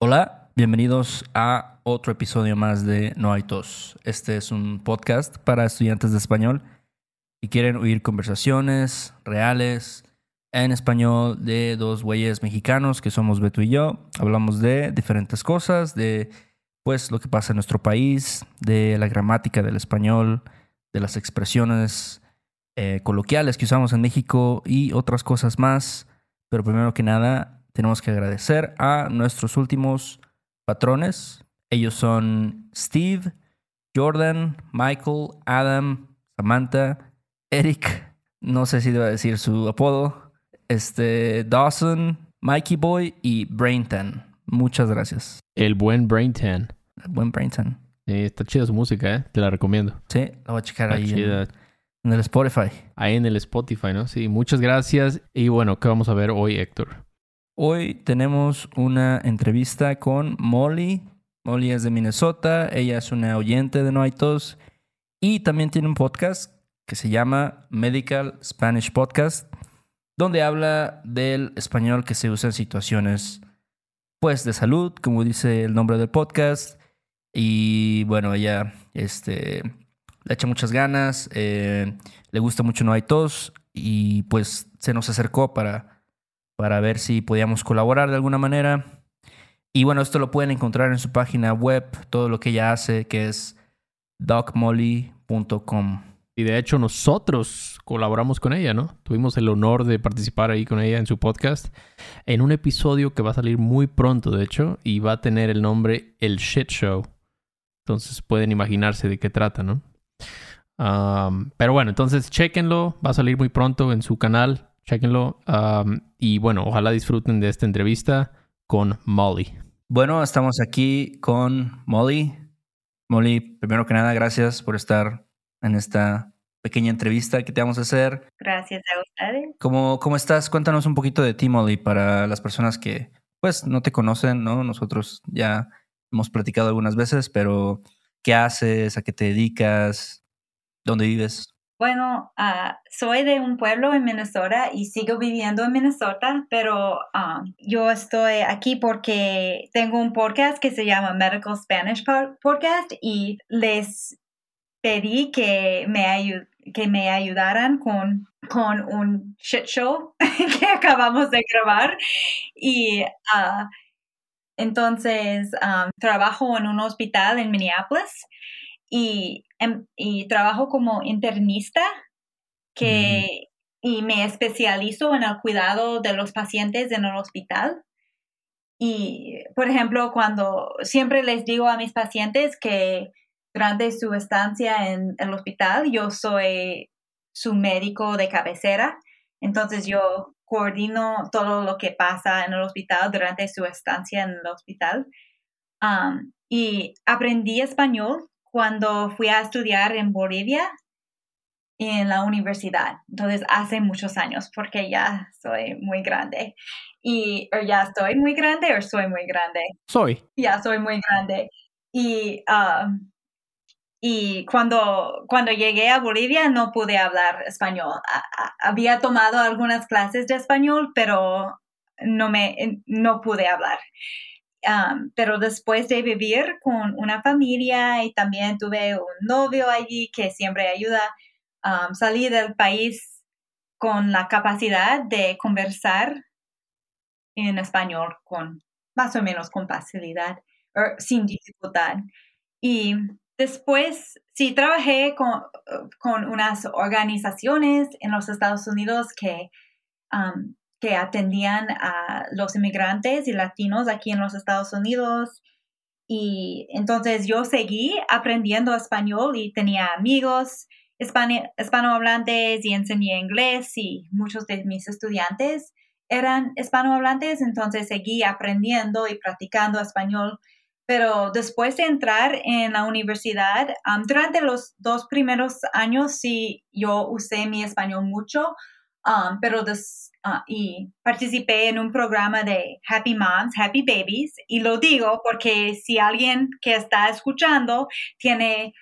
Hola, bienvenidos a otro episodio más de No hay tos. Este es un podcast para estudiantes de español y quieren oír conversaciones reales en español de dos güeyes mexicanos que somos Beto y yo. Hablamos de diferentes cosas, de pues lo que pasa en nuestro país, de la gramática del español, de las expresiones eh, coloquiales que usamos en México y otras cosas más. Pero primero que nada, tenemos que agradecer a nuestros últimos patrones. Ellos son Steve, Jordan, Michael, Adam, Samantha, Eric, no sé si debo decir su apodo, este, Dawson, Mikey Boy y Braintan. Muchas gracias. El buen Braintan. El buen Braintan. está chida su música, ¿eh? Te la recomiendo. Sí, la voy a checar ahí en, en, el Spotify. Ahí en el Spotify, ¿no? Sí, muchas gracias. Y bueno, ¿qué vamos a ver hoy, Héctor? Hoy tenemos una entrevista con Molly. Molly es de Minnesota, ella es una oyente de No hay tos y también tiene un podcast que se llama Medical Spanish Podcast, donde habla del español que se usa en situaciones pues de salud, como dice el nombre del podcast. Y bueno, ella este, le echa muchas ganas, eh, le gusta mucho No hay tos y pues se nos acercó para para ver si podíamos colaborar de alguna manera. Y bueno, esto lo pueden encontrar en su página web, todo lo que ella hace, que es docmolly.com. Y de hecho nosotros colaboramos con ella, ¿no? Tuvimos el honor de participar ahí con ella en su podcast, en un episodio que va a salir muy pronto, de hecho, y va a tener el nombre El Shit Show. Entonces pueden imaginarse de qué trata, ¿no? pero bueno, entonces chequenlo, va a salir muy pronto en su canal Chequenlo. y bueno, ojalá disfruten de esta entrevista con Molly. Bueno, estamos aquí con Molly. Molly, primero que nada, gracias por estar en esta pequeña entrevista que te vamos a hacer. Gracias a ustedes. ¿Cómo, cómo estás? Cuéntanos un poquito de ti, Molly, para las personas que pues no te conocen, ¿no? Nosotros ya hemos platicado algunas veces, pero ¿qué haces? ¿A qué te dedicas? ¿Dónde vives? Bueno, ah, soy de un pueblo en Minnesota y sigo viviendo en Minnesota, pero ah, yo estoy aquí porque tengo un podcast que se llama Medical Spanish Podcast y les pedí que me, que me ayudaran con, con un shit show que acabamos de grabar y uh, entonces trabajo en un hospital en Minneapolis y, em, y trabajo como internista que, y me especializo en el cuidado de los pacientes en el hospital. Y, por ejemplo, cuando siempre les digo a mis pacientes que durante su estancia en el hospital, yo soy su médico de cabecera. Entonces yo coordino todo lo que pasa en el hospital durante su estancia en el hospital. y aprendí español cuando fui a estudiar en Bolivia en la universidad. Entonces, hace muchos años, porque ya soy muy grande. Y o ya estoy muy grande o soy muy grande. Soy. Ya soy muy grande. Y, ah, y cuando, cuando llegué a Bolivia no pude hablar español. había tomado algunas clases de español, pero no, me, no pude hablar pero después de vivir con una familia y también tuve un novio allí que siempre ayuda, a salí del país con la capacidad de conversar en español con más o menos con facilidad, er, sin dificultad. Y después, sí, trabajé con, con unas organizaciones en los Estados Unidos que que atendían a los inmigrantes y latinos aquí en los Estados Unidos. Y entonces yo seguí aprendiendo español y tenía amigos hispanohablantes y enseñé inglés y muchos de mis estudiantes eran hispanohablantes, entonces seguí aprendiendo y practicando español. Pero después de entrar en la universidad, durante los dos primeros años sí yo usé mi español mucho, pero después Ah, y participé en un programa de Happy Moms, Happy Babies, y lo digo porque si alguien que está escuchando tiene,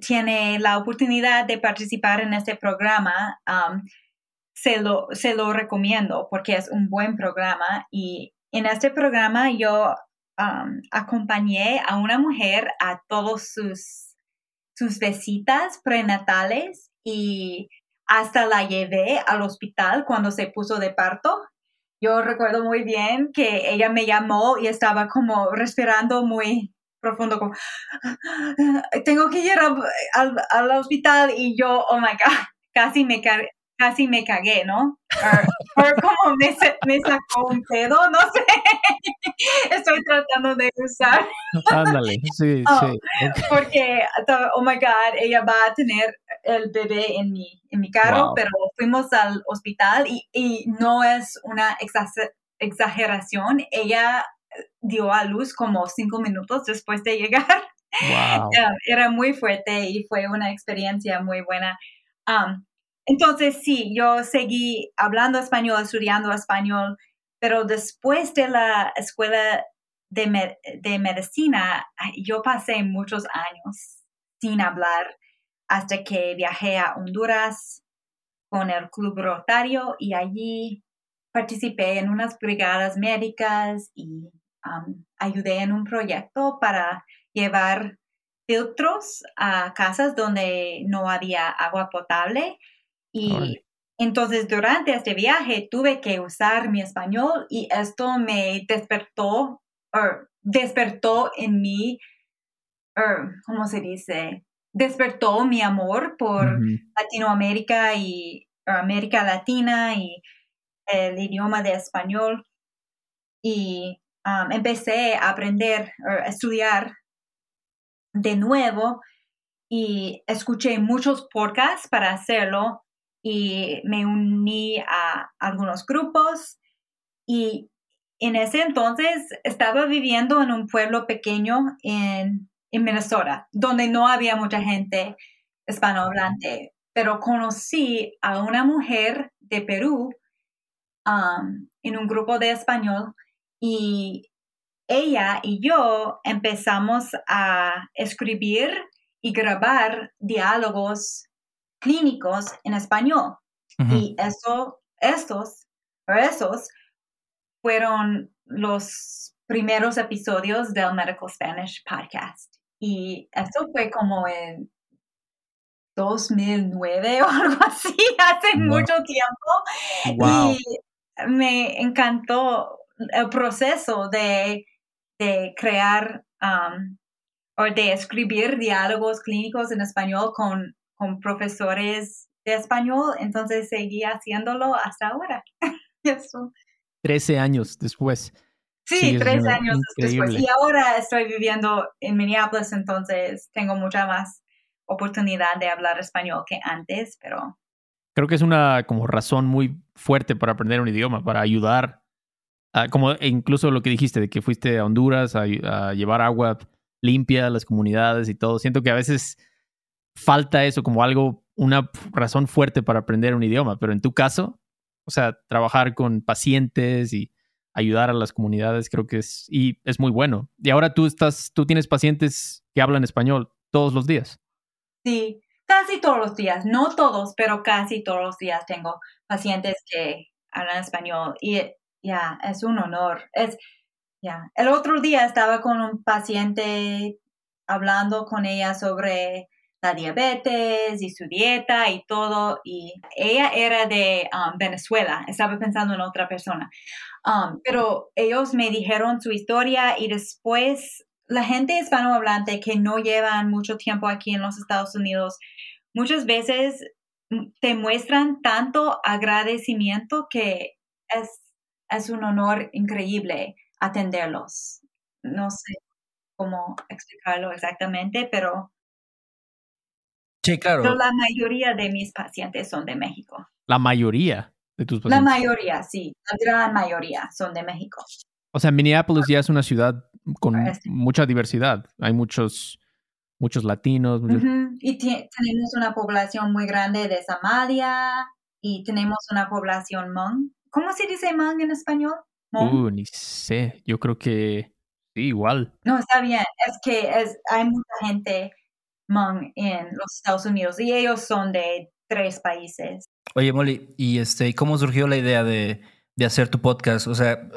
tiene la oportunidad de participar en este programa, um, se, lo, se lo recomiendo porque es un buen programa. Y en este programa yo um, acompañé a una mujer a todos sus, sus visitas prenatales y hasta la llevé al hospital cuando se puso de parto. Yo recuerdo muy bien que ella me llamó y estaba como respirando muy profundo, como, tengo que ir al, al hospital y yo, oh my God, casi me, casi me cagué, ¿no? Por, como me, me, sacó un pedo, no sé. Estoy tratando de usar. Ándale, sí, oh, sí. Porque, oh my God, ella va a tener el bebé en mi, en mi carro, pero fuimos al hospital y, y no es una exageración. Ella dio a luz como cinco minutos después de llegar. Wow. Era muy fuerte y fue una experiencia muy buena. Um, entonces, sí, yo seguí hablando español, estudiando español, pero después de la escuela de, medicina, yo pasé muchos años sin hablar hasta que viajé a Honduras con el Club Rotario y allí participé en unas brigadas médicas y um, ayudé en un proyecto para llevar filtros a casas donde no había agua potable y entonces durante este viaje tuve que usar mi español y esto me despertó, er, despertó en mí, er, ¿cómo se dice? Despertó mi amor por Latinoamérica y er, América Latina y el idioma de español. Y um, empecé a aprender, a estudiar de nuevo y escuché muchos podcasts para hacerlo y me uní a algunos grupos. Y en ese entonces estaba viviendo en un pueblo pequeño en, Minnesota, donde no había mucha gente hispanohablante, pero conocí a una mujer de Perú um, en un grupo de español y ella y yo empezamos a escribir y grabar diálogos clínicos en español. Y eso, estos, o esos, fueron los primeros episodios del Medical Spanish Podcast. Y eso fue como en 2009 o algo así, hace mucho tiempo. Y me encantó el proceso de, de crear um, o de escribir diálogos clínicos en español con con profesores de español, entonces seguí haciéndolo hasta ahora. Eso. Trece años después. Sí, trece años después. Y ahora estoy viviendo en Minneapolis, entonces tengo mucha más oportunidad de hablar español que antes, pero... Creo que es una como razón muy fuerte para aprender un idioma, para ayudar, como e incluso lo que dijiste de que fuiste a Honduras a, a llevar agua limpia a las comunidades y todo. Siento que a veces falta eso como algo, una razón fuerte para aprender un idioma, pero en tu caso, o sea, trabajar con pacientes y ayudar a las comunidades creo que es, y es muy bueno. Y ahora tú estás, tú tienes pacientes que hablan español todos los días. Sí, casi todos los días, no todos, pero casi todos los días tengo pacientes que hablan español y ya, es un honor. Es, el otro día estaba con un paciente hablando con ella sobre la diabetes y su dieta y todo. Y ella era de um, Venezuela, estaba pensando en otra persona. Um, pero ellos me dijeron su historia y después la gente hispanohablante que no llevan mucho tiempo aquí en los Estados Unidos, muchas veces mm, te muestran tanto agradecimiento que es, es un honor increíble atenderlos. No sé cómo explicarlo exactamente, pero claro. Pero la mayoría de mis pacientes son de México. La mayoría de tus pacientes. La mayoría, sí. La gran mayoría son de México. O sea, Minneapolis ya es una ciudad con mucha diversidad. Hay muchos, muchos latinos. Y tenemos una población muy grande de Somalia y tenemos una población Hmong. ¿Cómo se dice Hmong en español? Uh, ni sé. Yo creo que sí, igual. No, está bien. Es que es, hay mucha gente Hmong en los Estados Unidos y ellos son de tres países. Oye, Molly, ¿y este, cómo surgió la idea de, de hacer tu podcast? O sea,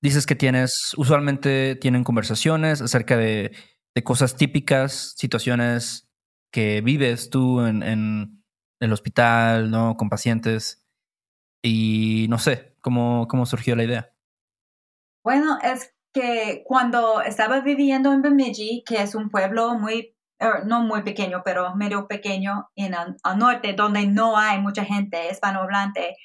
dices que tienes, usualmente tienen conversaciones acerca de, de cosas típicas, situaciones que vives tú en, en, el hospital, ¿no? Con pacientes. Y no sé, ¿cómo, cómo surgió la idea? Bueno, es que cuando estaba viviendo en Bemidji, que es un pueblo muy, no muy pequeño, pero medio pequeño en el, al norte, donde no hay mucha gente hispanohablante,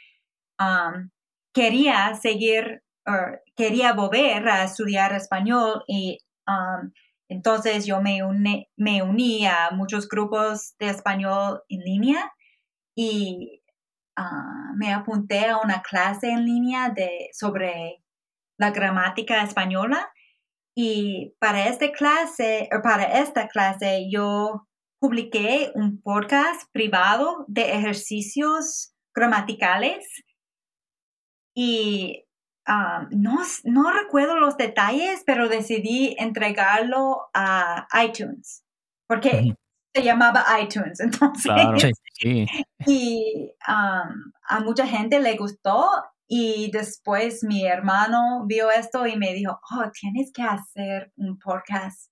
um, quería seguir, er, quería volver a estudiar español y um, entonces yo me, me uní a muchos grupos de español en línea y uh, me apunté a una clase en línea de, sobre la gramática española. Y para esta clase, para esta clase, yo publiqué un podcast privado de ejercicios gramaticales y um, no, no recuerdo los detalles, pero decidí entregarlo a iTunes porque se llamaba iTunes. Entonces, y um, a mucha gente le gustó y después mi hermano vio esto y me dijo, oh, tienes que hacer un podcast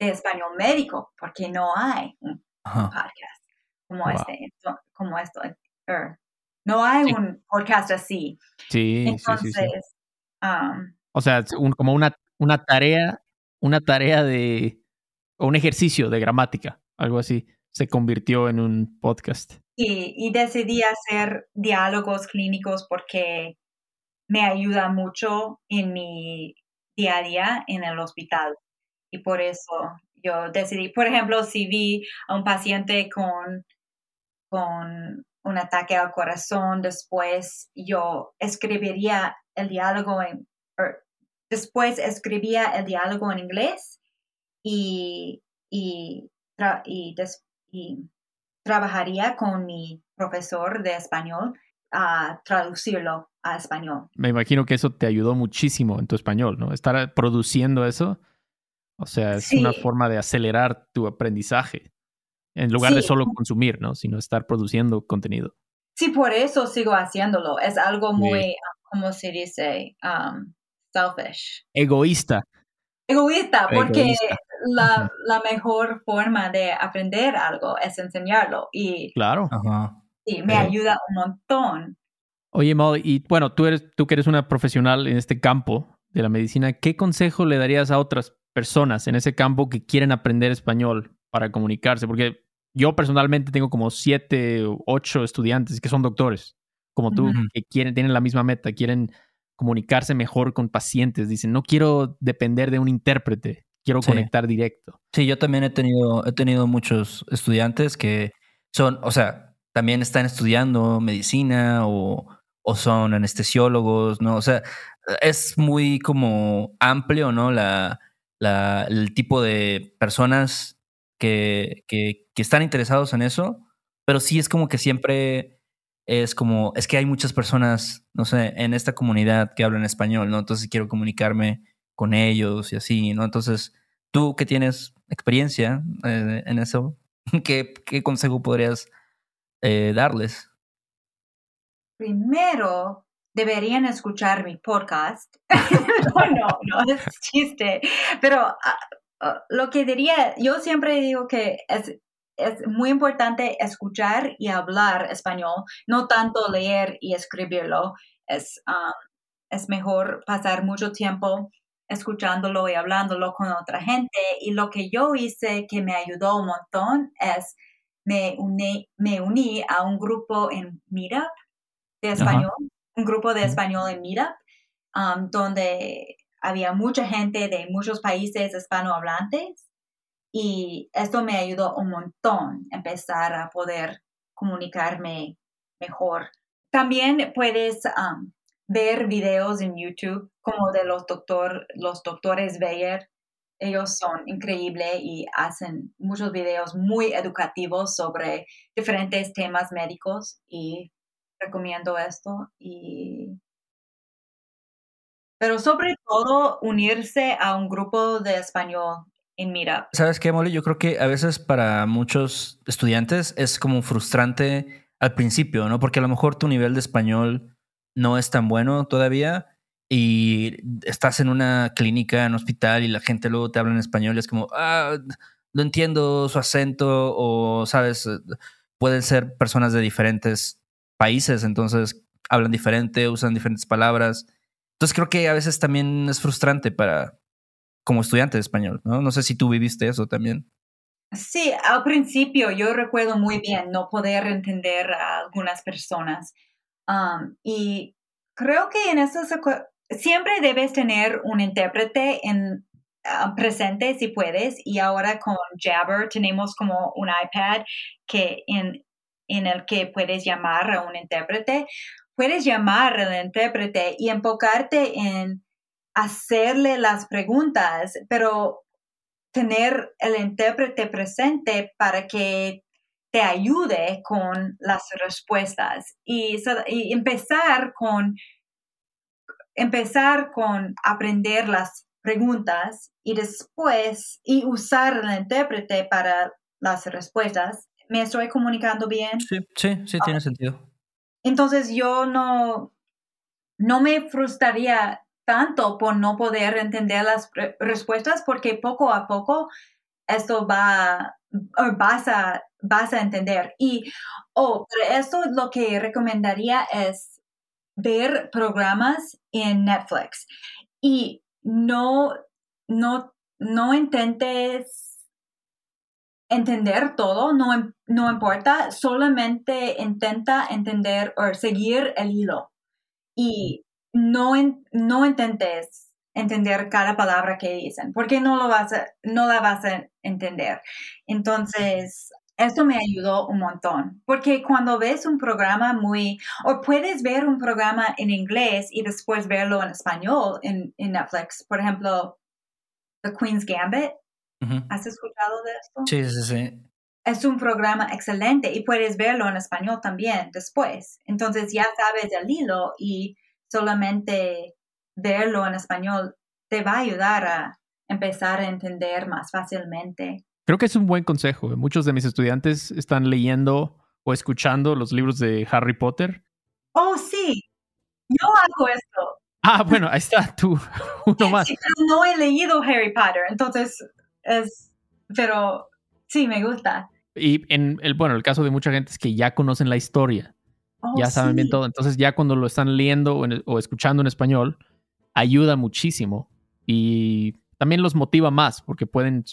de español médico, porque no hay un podcast como este, como esto. Er, no hay un podcast así. Sí, Entonces, sí, um, o sea, como una, una tarea, una tarea de, o un ejercicio de gramática, algo así, se convirtió en un podcast. Sí, y decidí hacer diálogos clínicos porque me ayuda mucho en mi día a día en el hospital. Y por eso yo decidí, por ejemplo, si vi a un paciente con, con un ataque al corazón, después yo escribiría el diálogo en, er, después escribía el diálogo en inglés y, y, y trabajaría con mi profesor de español a traducirlo a español. Me imagino que eso te ayudó muchísimo en tu español, ¿no? Estar produciendo eso, o sea, es una forma de acelerar tu aprendizaje, en lugar de solo consumir, ¿no? Sino estar produciendo contenido. Sí, por eso sigo haciéndolo. Es algo muy, ¿cómo se dice? Um, selfish. Egoísta. Egoísta, porque La, la, mejor forma de aprender algo es enseñarlo. Y claro. Sí, me ayuda un montón. Oye, Molly, y bueno, tú, eres, tú que eres una profesional en este campo de la medicina, ¿qué consejo le darías a otras personas en ese campo que quieren aprender español para comunicarse? Porque yo personalmente tengo como siete o ocho estudiantes que son doctores, como tú, que quieren, tienen la misma meta, quieren comunicarse mejor con pacientes. Dicen, no quiero depender de un intérprete, quiero conectar directo. Sí, yo también he tenido, he tenido muchos estudiantes que son, o sea, también están estudiando medicina o, o son anestesiólogos, ¿no? O sea, es muy como amplio, ¿no? La, la, el tipo de personas que, que, que, están interesados en eso, pero sí es como que siempre es como, es que hay muchas personas, no sé, en esta comunidad que hablan español, ¿no? Entonces quiero comunicarme con ellos y así, ¿no? Entonces, tú que tienes experiencia eh, en eso, ¿qué, ¿qué, consejo podrías eh, darles? primero deberían escuchar mi podcast. no, no, no es chiste. Pero ah, ah, lo que diría, yo siempre digo que es, es muy importante escuchar y hablar español, no tanto leer y escribirlo. Es, um, es mejor pasar mucho tiempo escuchándolo y hablándolo con otra gente. Y lo que yo hice que me ayudó un montón es me uní, me uní a un grupo en Meetup de español, un grupo de español en Meetup, um, donde había mucha gente de muchos países hispanohablantes y esto me ayudó un montón empezar a poder comunicarme mejor. También puedes um, ver videos en YouTube como de los, doctor, los doctores Bayer. Ellos son increíbles y hacen muchos videos muy educativos sobre diferentes temas médicos y recomiendo esto y pero sobre todo unirse a un grupo de español en Meetup. ¿Sabes qué, Molly? Yo creo que a veces para muchos estudiantes es como frustrante al principio, ¿no? Porque a lo mejor tu nivel de español no es tan bueno todavía y estás en una clínica, en un hospital y la gente luego te habla en español y es como, ah, no entiendo su acento o, sabes, pueden ser personas de diferentes países, entonces hablan diferente, usan diferentes palabras. Entonces creo que a veces también es frustrante para como estudiante de español, ¿no? No sé si tú viviste eso también. Sí, al principio yo recuerdo muy bien no poder entender a algunas personas. Um, y creo que en estos siempre debes tener un intérprete en ah, presente si puedes. Y ahora con Jabber tenemos como un iPad que en, en el que puedes llamar a un intérprete. Puedes llamar al intérprete y enfocarte en hacerle las preguntas, pero tener el intérprete presente para que te ayude con las respuestas y, empezar con empezar con aprender las preguntas y después y usar el intérprete para las respuestas. ¿Me estoy comunicando bien? Sí, sí, sí, tiene sentido. Entonces yo no, no me frustraría tanto por no poder entender las respuestas porque poco a poco esto va, vas a, vas a entender. Y, oh, esto lo que recomendaría es ver programas en Netflix y no, no, no intentes entender todo, no, no importa, solamente intenta entender o seguir el hilo. Y no, no intentes entender cada palabra que dicen, porque no, lo vas a, no la vas a entender. Entonces, esto me ayudó un montón, porque cuando ves un programa muy, o puedes ver un programa en inglés y después verlo en español en, Netflix, por ejemplo, The Queen's Gambit. ¿Has escuchado de esto? Sí, sí, sí. Es un programa excelente y puedes verlo en español también después. Entonces ya sabes el hilo y solamente verlo en español te va a ayudar a empezar a entender más fácilmente. Creo que es un buen consejo. Muchos de mis estudiantes están leyendo o escuchando los libros de Harry Potter. Oh, sí. Yo hago esto. Ah, bueno, ahí está tú, uno más. no he leído Harry Potter, entonces es, pero sí, me gusta. Y en el, bueno, el caso de mucha gente es que ya conocen la historia. Oh, ya saben bien todo. Entonces ya cuando lo están leyendo o, escuchando en español, ayuda muchísimo y también los motiva más porque pueden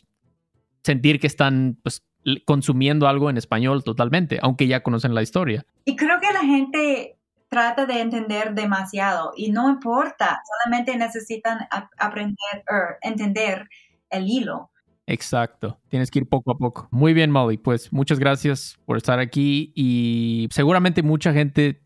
sentir que están pues, consumiendo algo en español totalmente, aunque ya conocen la historia. Y creo que la gente trata de entender demasiado y no importa, solamente necesitan aprender o entender el hilo. Exacto, tienes que ir poco a poco. Muy bien, Molly, pues muchas gracias por estar aquí y seguramente mucha gente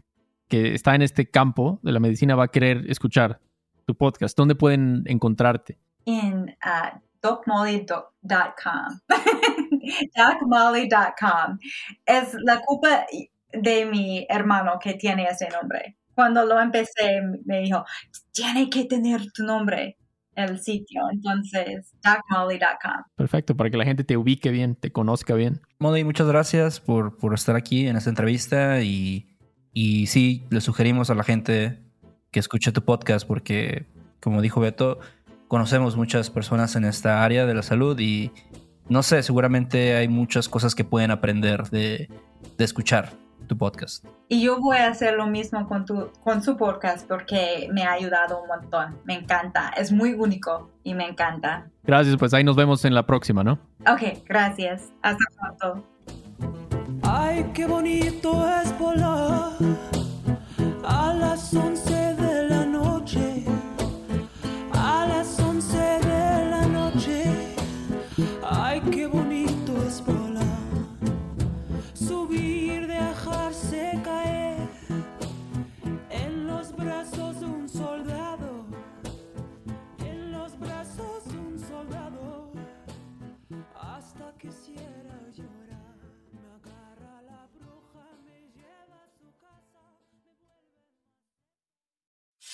que está en este campo de la medicina va a querer escuchar tu podcast. ¿Dónde pueden encontrarte? En uh, docmolly.com. docmolly.com. Es la culpa de mi hermano que tiene ese nombre. Cuando lo empecé, me dijo, tiene que tener tu nombre el sitio. Entonces, docmolly.com. Perfecto, para que la gente te ubique bien, te conozca bien. Molly, muchas gracias por, por estar aquí en esta entrevista y, y sí, le sugerimos a la gente que escuche tu podcast porque, como dijo Beto, conocemos muchas personas en esta área de la salud y no sé, seguramente hay muchas cosas que pueden aprender de, de escuchar tu podcast. Y yo voy a hacer lo mismo con, tu, con su podcast porque me ha ayudado un montón. Me encanta. Es muy único y me encanta. Gracias, pues ahí nos vemos en la próxima, ¿no? Ok, gracias. Hasta pronto. Ay, qué bonito es volar a las 11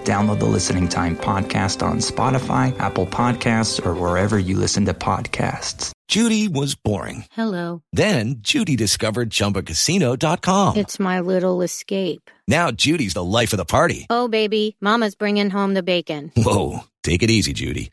Download the Listening Time Podcast on Spotify, Apple Podcasts, or wherever you listen to podcasts. Judy was boring. Hello. Then Judy discovered ChumbaCasino.com. It's my little escape. Now Judy's the life of the party. Oh, baby, Mama's bringing home the bacon. Whoa, take it easy, Judy.